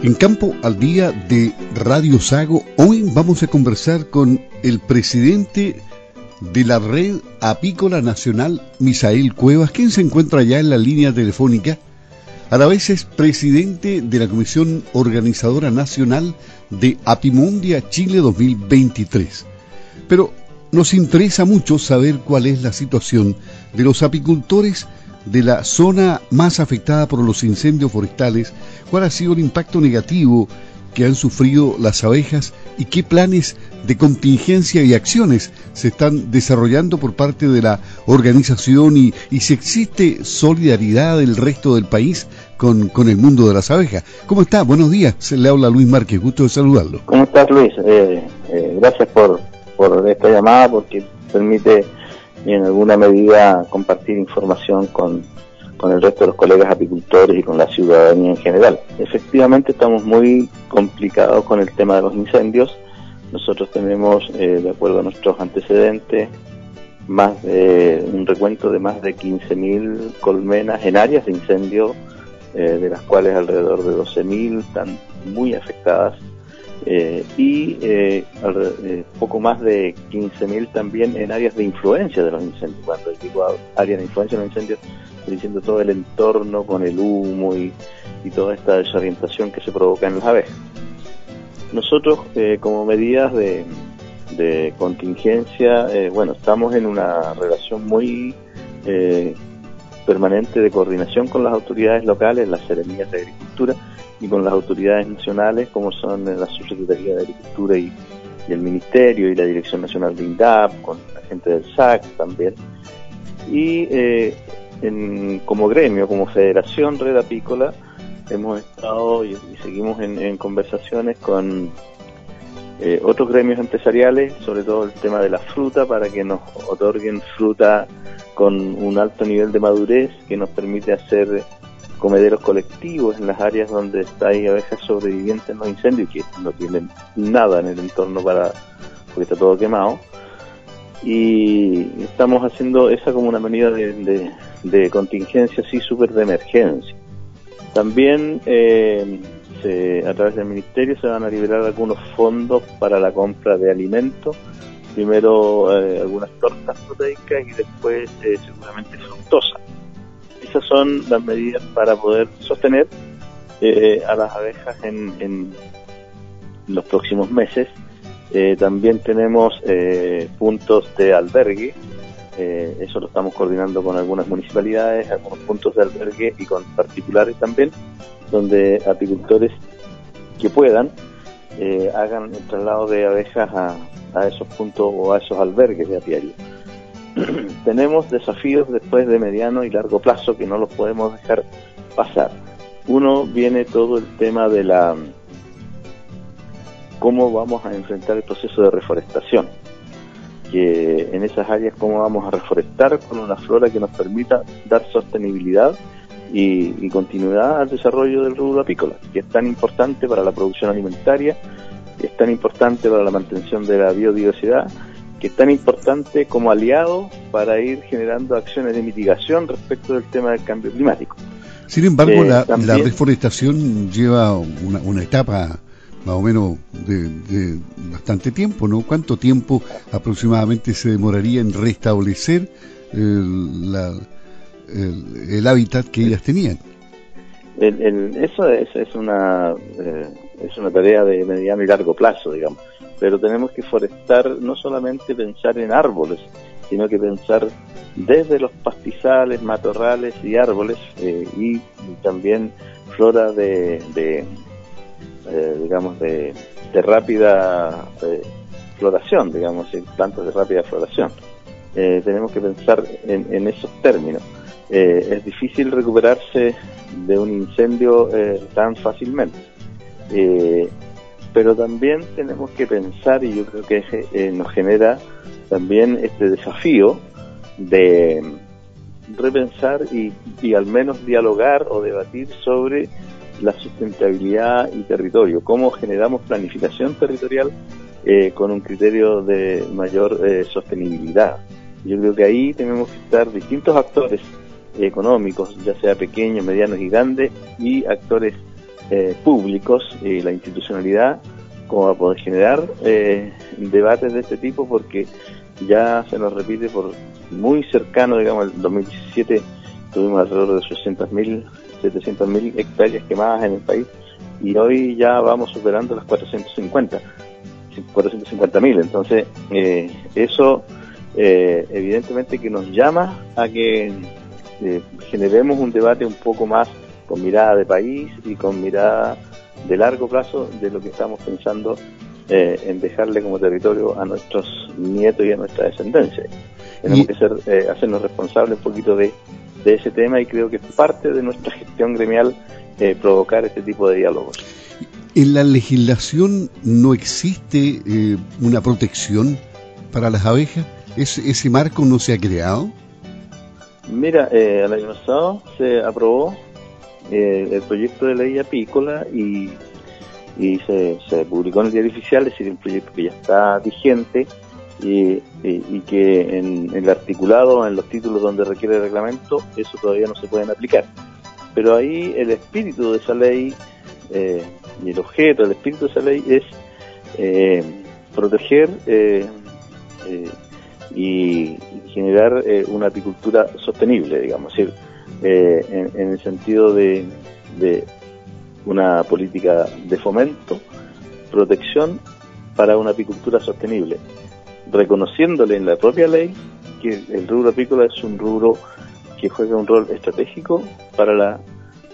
En Campo al Día de Radio Sago, hoy vamos a conversar con el presidente de la Red Apícola Nacional, Misael Cuevas, quien se encuentra ya en la línea telefónica. A la vez es presidente de la Comisión Organizadora Nacional de Apimundia Chile 2023. Pero nos interesa mucho saber cuál es la situación de los apicultores de la zona más afectada por los incendios forestales, cuál ha sido el impacto negativo que han sufrido las abejas y qué planes de contingencia y acciones se están desarrollando por parte de la organización y, si existe solidaridad del resto del país con, con, el mundo de las abejas. ¿Cómo está? Buenos días. Se le habla Luis Márquez. Gusto de saludarlo. ¿Cómo estás, Luis? Eh, eh, gracias por, por esta llamada porque permite y en alguna medida compartir información con, con el resto de los colegas apicultores y con la ciudadanía en general. Efectivamente estamos muy complicados con el tema de los incendios. Nosotros tenemos, eh, de acuerdo a nuestros antecedentes, más de un recuento de más de 15.000 colmenas en áreas de incendio, eh, de las cuales alrededor de 12.000 están muy afectadas eh, y eh, eh, poco más de 15.000 también en áreas de influencia de los incendios. Cuando digo áreas de influencia de los incendios, estoy diciendo todo el entorno con el humo y, toda esta desorientación que se provoca en las abejas. Nosotros, como medidas de, de contingencia, bueno, estamos en una relación muy permanente de coordinación con las autoridades locales, las seremías de agricultura, y con las autoridades nacionales como son la Subsecretaría de Agricultura y, el Ministerio y la Dirección Nacional de INDAP, con la gente del SAC también. Y eh, como gremio, como Federación Red Apícola, hemos estado y, seguimos en, conversaciones con eh, otros gremios empresariales, sobre todo el tema de la fruta, para que nos otorguen fruta con un alto nivel de madurez que nos permite hacer comederos colectivos en las áreas donde hay abejas sobrevivientes en los incendios que no tienen nada en el entorno para porque está todo quemado. Y estamos haciendo esa como una medida de, contingencia así súper de emergencia. También eh, a través del ministerio se van a liberar algunos fondos para la compra de alimentos. Primero eh, algunas tortas proteicas y después eh, seguramente fructosa esas son las medidas para poder sostener eh, a las abejas en, los próximos meses. Eh, también tenemos eh, puntos de albergue, eso lo estamos coordinando con algunas municipalidades, algunos puntos de albergue y con particulares también, donde apicultores que puedan hagan el traslado de abejas a, a esos puntos o a esos albergues de apiario. tenemos desafíos después de mediano y largo plazo que no los podemos dejar pasar. Uno viene todo el tema de la cómo vamos a enfrentar el proceso de reforestación, que en esas áreas cómo vamos a reforestar con una flora que nos permita dar sostenibilidad y, continuidad al desarrollo del rubro apícola, que es tan importante para la producción alimentaria, que es tan importante para la mantención de la biodiversidad que es tan importante como aliado para ir generando acciones de mitigación respecto del tema del cambio climático. Sin embargo, la, eh, reforestación lleva una, etapa más o menos de, bastante tiempo, ¿no? ¿Cuánto tiempo aproximadamente se demoraría en restablecer el, hábitat que ellas tenían? eso es, es una eh, es una tarea de mediano y largo plazo, digamos pero tenemos que forestar no solamente pensar en árboles, sino que pensar desde los pastizales, matorrales y árboles eh, y, también flora de, eh, digamos de, rápida eh, floración, digamos, plantas de rápida floración. tenemos que pensar en, esos términos. es difícil recuperarse de un incendio tan fácilmente pero también tenemos que pensar, y yo creo que eh, nos genera también este desafío de repensar y, y, al menos dialogar o debatir sobre la sustentabilidad y territorio, cómo generamos planificación territorial eh, con un criterio de mayor eh, sostenibilidad. Yo creo que ahí tenemos que estar distintos actores económicos, ya sea pequeños, medianos y grandes, y actores eh, públicos y la institucionalidad como para poder generar eh, debates de este tipo porque ya se nos repite por muy cercano, digamos, el 2017 tuvimos alrededor de 600.000, 700.000 hectáreas quemadas en el país y hoy ya vamos superando las 450, 450.000. Entonces, eh, eso eh, evidentemente que nos llama a que eh, generemos un debate un poco más con mirada de país y con mirada de largo plazo de lo que estamos pensando eh, en dejarle como territorio a nuestros nietos y a nuestra descendencia. Tenemos que ser, eh, hacernos responsables un poquito de, de, ese tema y creo que es parte de nuestra gestión gremial eh, provocar este tipo de diálogos. ¿En la legislación no existe una protección para las abejas? ¿Ese, ¿Ese marco no se ha creado? Mira, el año pasado se aprobó eh, el proyecto de ley apícola y, y se, se, publicó en el diario oficial, es decir, un proyecto que ya está vigente y, y, que en, el articulado, en los títulos donde requiere reglamento, eso todavía no se pueden aplicar. Pero ahí el espíritu de esa ley eh, y el objeto, el espíritu de esa ley es eh, proteger eh, eh y generar eh, una apicultura sostenible, digamos, es decir, eh, en, en, el sentido de, de, una política de fomento, protección para una apicultura sostenible, reconociéndole en la propia ley que el rubro apícola es un rubro que juega un rol estratégico para la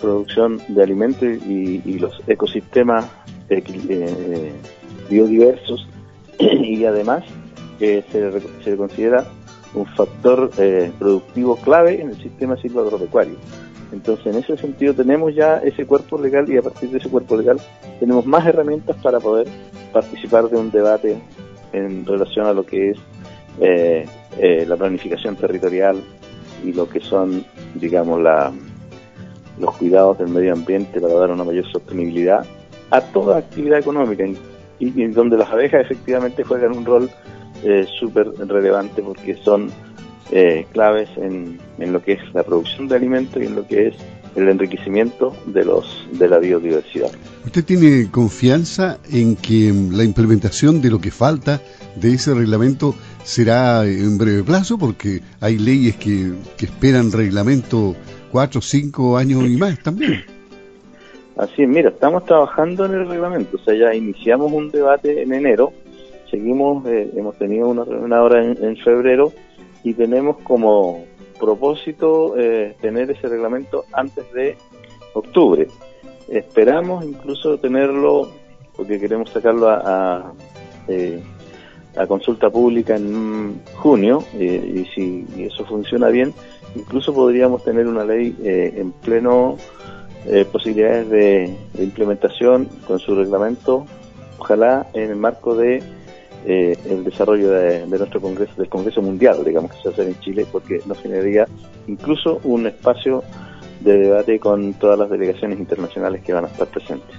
producción de alimentos y, y los ecosistemas eh, biodiversos y además eh, se, se considera un factor eh, productivo clave en el sistema silvagropecuario. Entonces, en ese sentido, tenemos ya ese cuerpo legal y a partir de ese cuerpo legal tenemos más herramientas para poder participar de un debate en relación a lo que es eh, eh, la planificación territorial y lo que son, digamos, la, los cuidados del medio ambiente para dar una mayor sostenibilidad a toda actividad económica y, y donde las abejas efectivamente juegan un rol eh, súper relevante porque son eh, claves en, en, lo que es la producción de alimentos y en lo que es el enriquecimiento de los de la biodiversidad. ¿Usted tiene confianza en que la implementación de lo que falta de ese reglamento será en breve plazo? Porque hay leyes que, que esperan reglamento cuatro, cinco años y más también. Así es, mira, estamos trabajando en el reglamento, o sea, ya iniciamos un debate en enero seguimos, eh, hemos tenido una reunión ahora en, en, febrero y tenemos como propósito eh, tener ese reglamento antes de octubre. Esperamos incluso tenerlo, porque queremos sacarlo a, a, eh, a consulta pública en junio, y si eso funciona bien, incluso podríamos tener una ley eh, en pleno eh, posibilidades de, de implementación con su reglamento, ojalá en el marco de eh, el desarrollo de, de, nuestro Congreso, del Congreso Mundial, digamos, que se va a hacer en Chile, porque nos generaría incluso un espacio de debate con todas las delegaciones internacionales que van a estar presentes.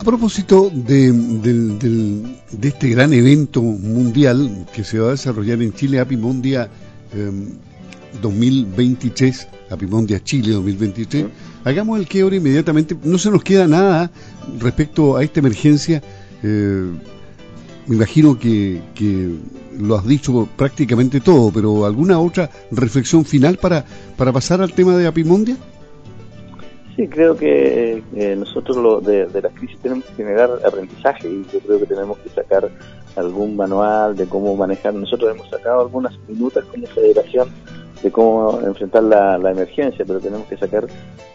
A propósito de, este gran evento mundial que se va a desarrollar en Chile, Apimondia eh, 2023, Apimondia Chile 2023, ¿Mm? hagamos el que ahora inmediatamente, no se nos queda nada respecto a esta emergencia. Eh, me imagino que, que, lo has dicho prácticamente todo, pero ¿alguna otra reflexión final para, para pasar al tema de Apimondia? Sí, creo que eh, nosotros lo de, de la crisis tenemos que generar aprendizaje y yo creo que tenemos que sacar algún manual de cómo manejar. Nosotros hemos sacado algunas minutas como federación de cómo enfrentar la, la emergencia, pero tenemos que sacar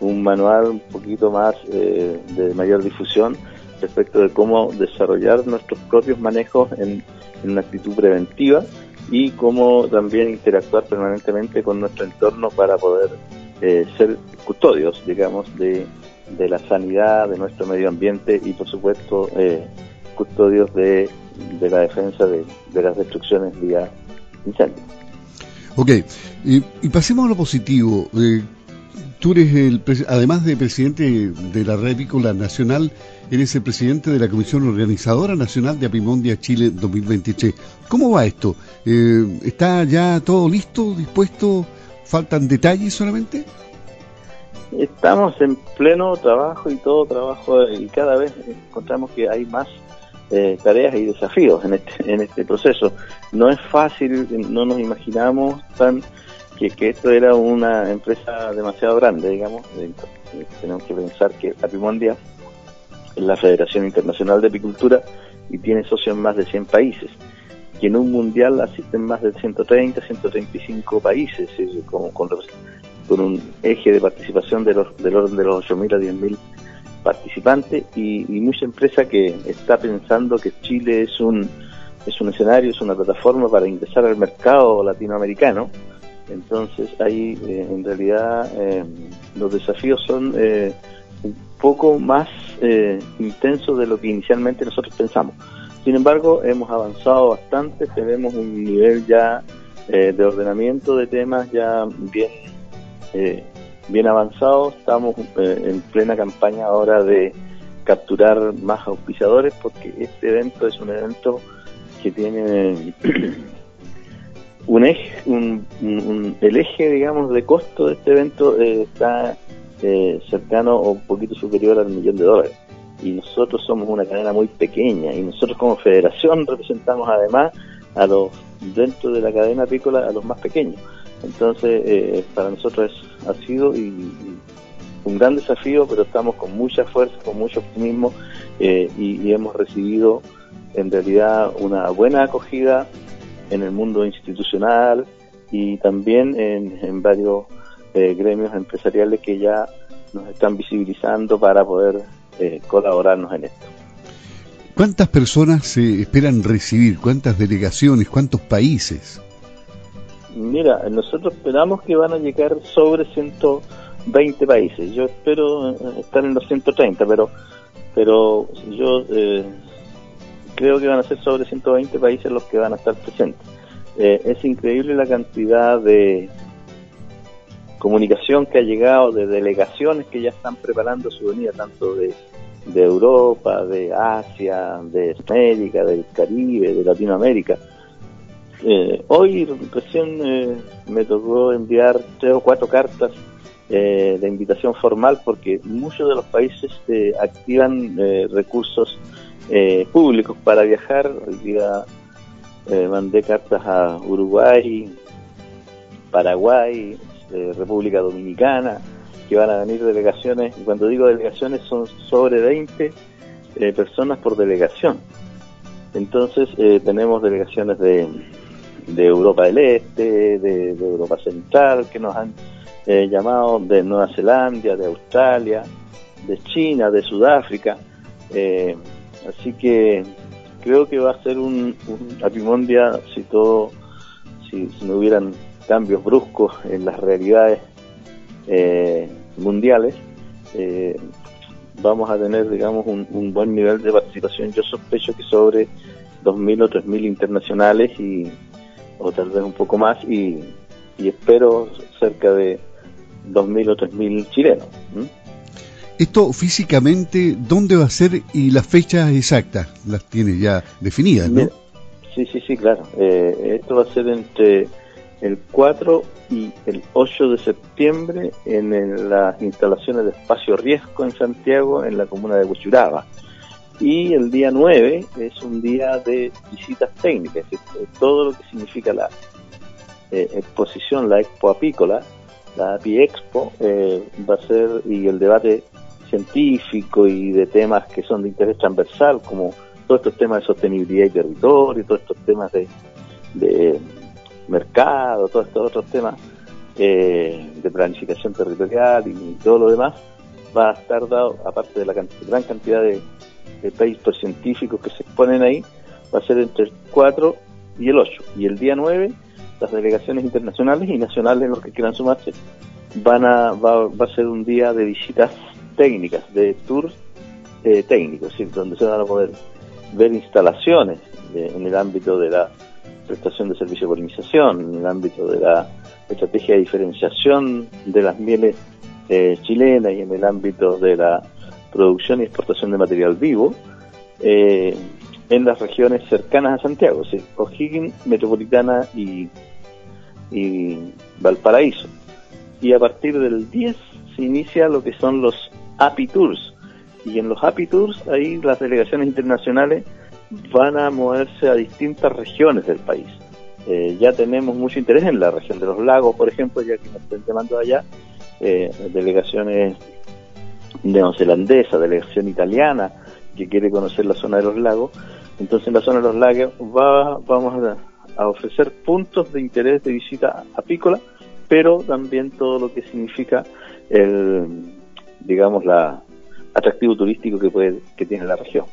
un manual un poquito más eh, de mayor difusión respecto de cómo desarrollar nuestros propios manejos en, en una actitud preventiva y cómo también interactuar permanentemente con nuestro entorno para poder eh, ser custodios, digamos, de, de, la sanidad, de nuestro medio ambiente y, por supuesto, eh, custodios de, de, la defensa de, de las destrucciones vía incendio. Ok, y, y pasemos a lo positivo. Eh, tú eres el, además de presidente de la Red Avícola Nacional, eres el presidente de la Comisión Organizadora Nacional de Apimondia Chile 2023. ¿Cómo va esto? Eh, ¿Está ya todo listo, dispuesto? ¿Faltan detalles solamente? Estamos en pleno trabajo y todo trabajo y cada vez encontramos que hay más eh, tareas y desafíos en este, en este proceso. No es fácil, no nos imaginamos tan que, que esto era una empresa demasiado grande, digamos. tenemos que pensar que Apimondia es la Federación Internacional de Apicultura y tiene socios en más de 100 países. Y en un mundial asisten más de 130, 135 países, con, con, con un eje de participación de los, del orden de los 8.000 a 10.000 participantes y, mucha empresa que está pensando que Chile es un, es un escenario, es una plataforma para ingresar al mercado latinoamericano. Entonces ahí eh, en realidad eh, los desafíos son eh, un poco más intensos de lo que inicialmente nosotros pensamos. Sin embargo, hemos avanzado bastante, tenemos un nivel ya de ordenamiento de temas ya bien bien avanzado, estamos eh, en plena campaña ahora de capturar más auspiciadores porque este evento es un evento que tiene un eje, un, el eje, digamos, de costo de este evento eh, está eh, cercano o un poquito superior al millón de dólares. Y nosotros somos una cadena muy pequeña y nosotros como federación representamos además a los, dentro de la cadena apícola, a los más pequeños. Entonces, eh, para nosotros ha sido y, un gran desafío, pero estamos con mucha fuerza, con mucho optimismo eh, y, hemos recibido en realidad una buena acogida en el mundo institucional y también en, varios eh, gremios empresariales que ya nos están visibilizando para poder colaborarnos en esto. ¿Cuántas personas se esperan recibir? ¿Cuántas delegaciones? ¿Cuántos países? Mira, nosotros esperamos que van a llegar sobre 120 países. Yo espero eh, estar en los 130, pero pero yo eh, creo que van a ser sobre 120 países los que van a estar presentes. Eh, es increíble la cantidad de comunicación que ha llegado, de delegaciones que ya están preparando su venida, tanto de, de Europa, de Asia, de América, del Caribe, de Latinoamérica. Eh, hoy recién eh, me tocó enviar tres o cuatro cartas eh, de invitación formal porque muchos de los países activan recursos públicos para viajar. Hoy día mandé cartas a Uruguay, Paraguay, República Dominicana, que van a venir delegaciones. Y cuando digo delegaciones son sobre 20 personas por delegación. Entonces tenemos delegaciones de de Europa del Este, de, Europa Central, que nos han eh, llamado de Nueva Zelanda, de Australia, de China, de Sudáfrica. Eh, así que creo que va a ser un, un apimondia si todo, si, no hubieran cambios bruscos en las realidades eh, mundiales, vamos a tener, digamos, un, un, buen nivel de participación. Yo sospecho que sobre 2.000 o 3.000 internacionales y, o tal vez un poco más, y, espero cerca de 2.000 o 3.000 chilenos. Esto físicamente, ¿dónde va a ser y las fechas exactas? Las tiene ya definidas, ¿no? Sí, sí, sí, claro. Eh, esto va a ser entre el 4 y el 8 de septiembre en las instalaciones de Espacio Riesgo en Santiago, en la comuna de Huchuraba. Y el día 9 es un día de visitas técnicas, todo lo que significa la eh, exposición, la expo apícola, la API Expo, eh, va a ser, y el debate científico y de temas que son de interés transversal, como todos estos temas de sostenibilidad y territorio, todos estos temas de, de mercado, todos estos otros temas eh, de planificación territorial y todo lo demás, va a estar dado, aparte de la gran cantidad de de papers científicos que se exponen ahí, va a ser entre el 4 y el 8. Y el día 9, las delegaciones internacionales y nacionales, los que quieran sumarse, van a, va, a ser un día de visitas técnicas, de tours eh, técnicos, donde se van a poder ver instalaciones en el ámbito de la prestación de servicio de polinización, en el ámbito de la estrategia de diferenciación de las mieles eh, chilenas y en el ámbito de la producción y exportación de material vivo eh, en las regiones cercanas a Santiago, O'Higgins, Metropolitana y, y Valparaíso. y a partir del 10 se inicia lo que son los API Tours. Y en los API Tours ahí las delegaciones internacionales van a moverse a distintas regiones del país. Eh, ya tenemos mucho interés en la región de los lagos, por ejemplo, ya que nos están llamando allá, eh, delegaciones neozelandesa, delegación italiana que quiere conocer la zona de los lagos. Entonces en la zona de los lagos va, vamos a, ofrecer puntos de interés de visita apícola, pero también todo lo que significa el, digamos, la atractivo turístico que puede que tiene la región.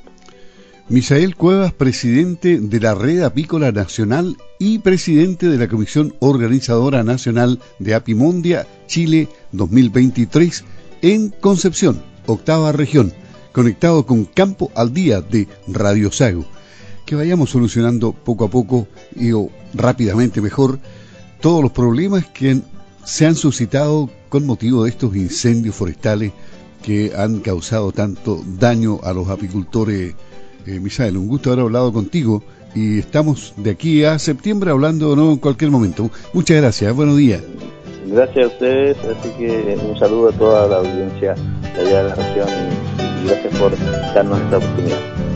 Misael Cuevas, presidente de la Red Apícola Nacional y presidente de la Comisión Organizadora Nacional de Apimondia Chile 2023 en Concepción, octava región, conectado con Campo al Día de Radio Sago. Que vayamos solucionando poco a poco y rápidamente mejor todos los problemas que se han suscitado con motivo de estos incendios forestales que han causado tanto daño a los apicultores eh, Misael, un gusto haber hablado contigo y estamos de aquí a septiembre hablando ¿no? en cualquier momento. Muchas gracias, buenos días. Gracias a ustedes, así que un saludo a toda la audiencia de allá de la región y gracias por darnos esta oportunidad.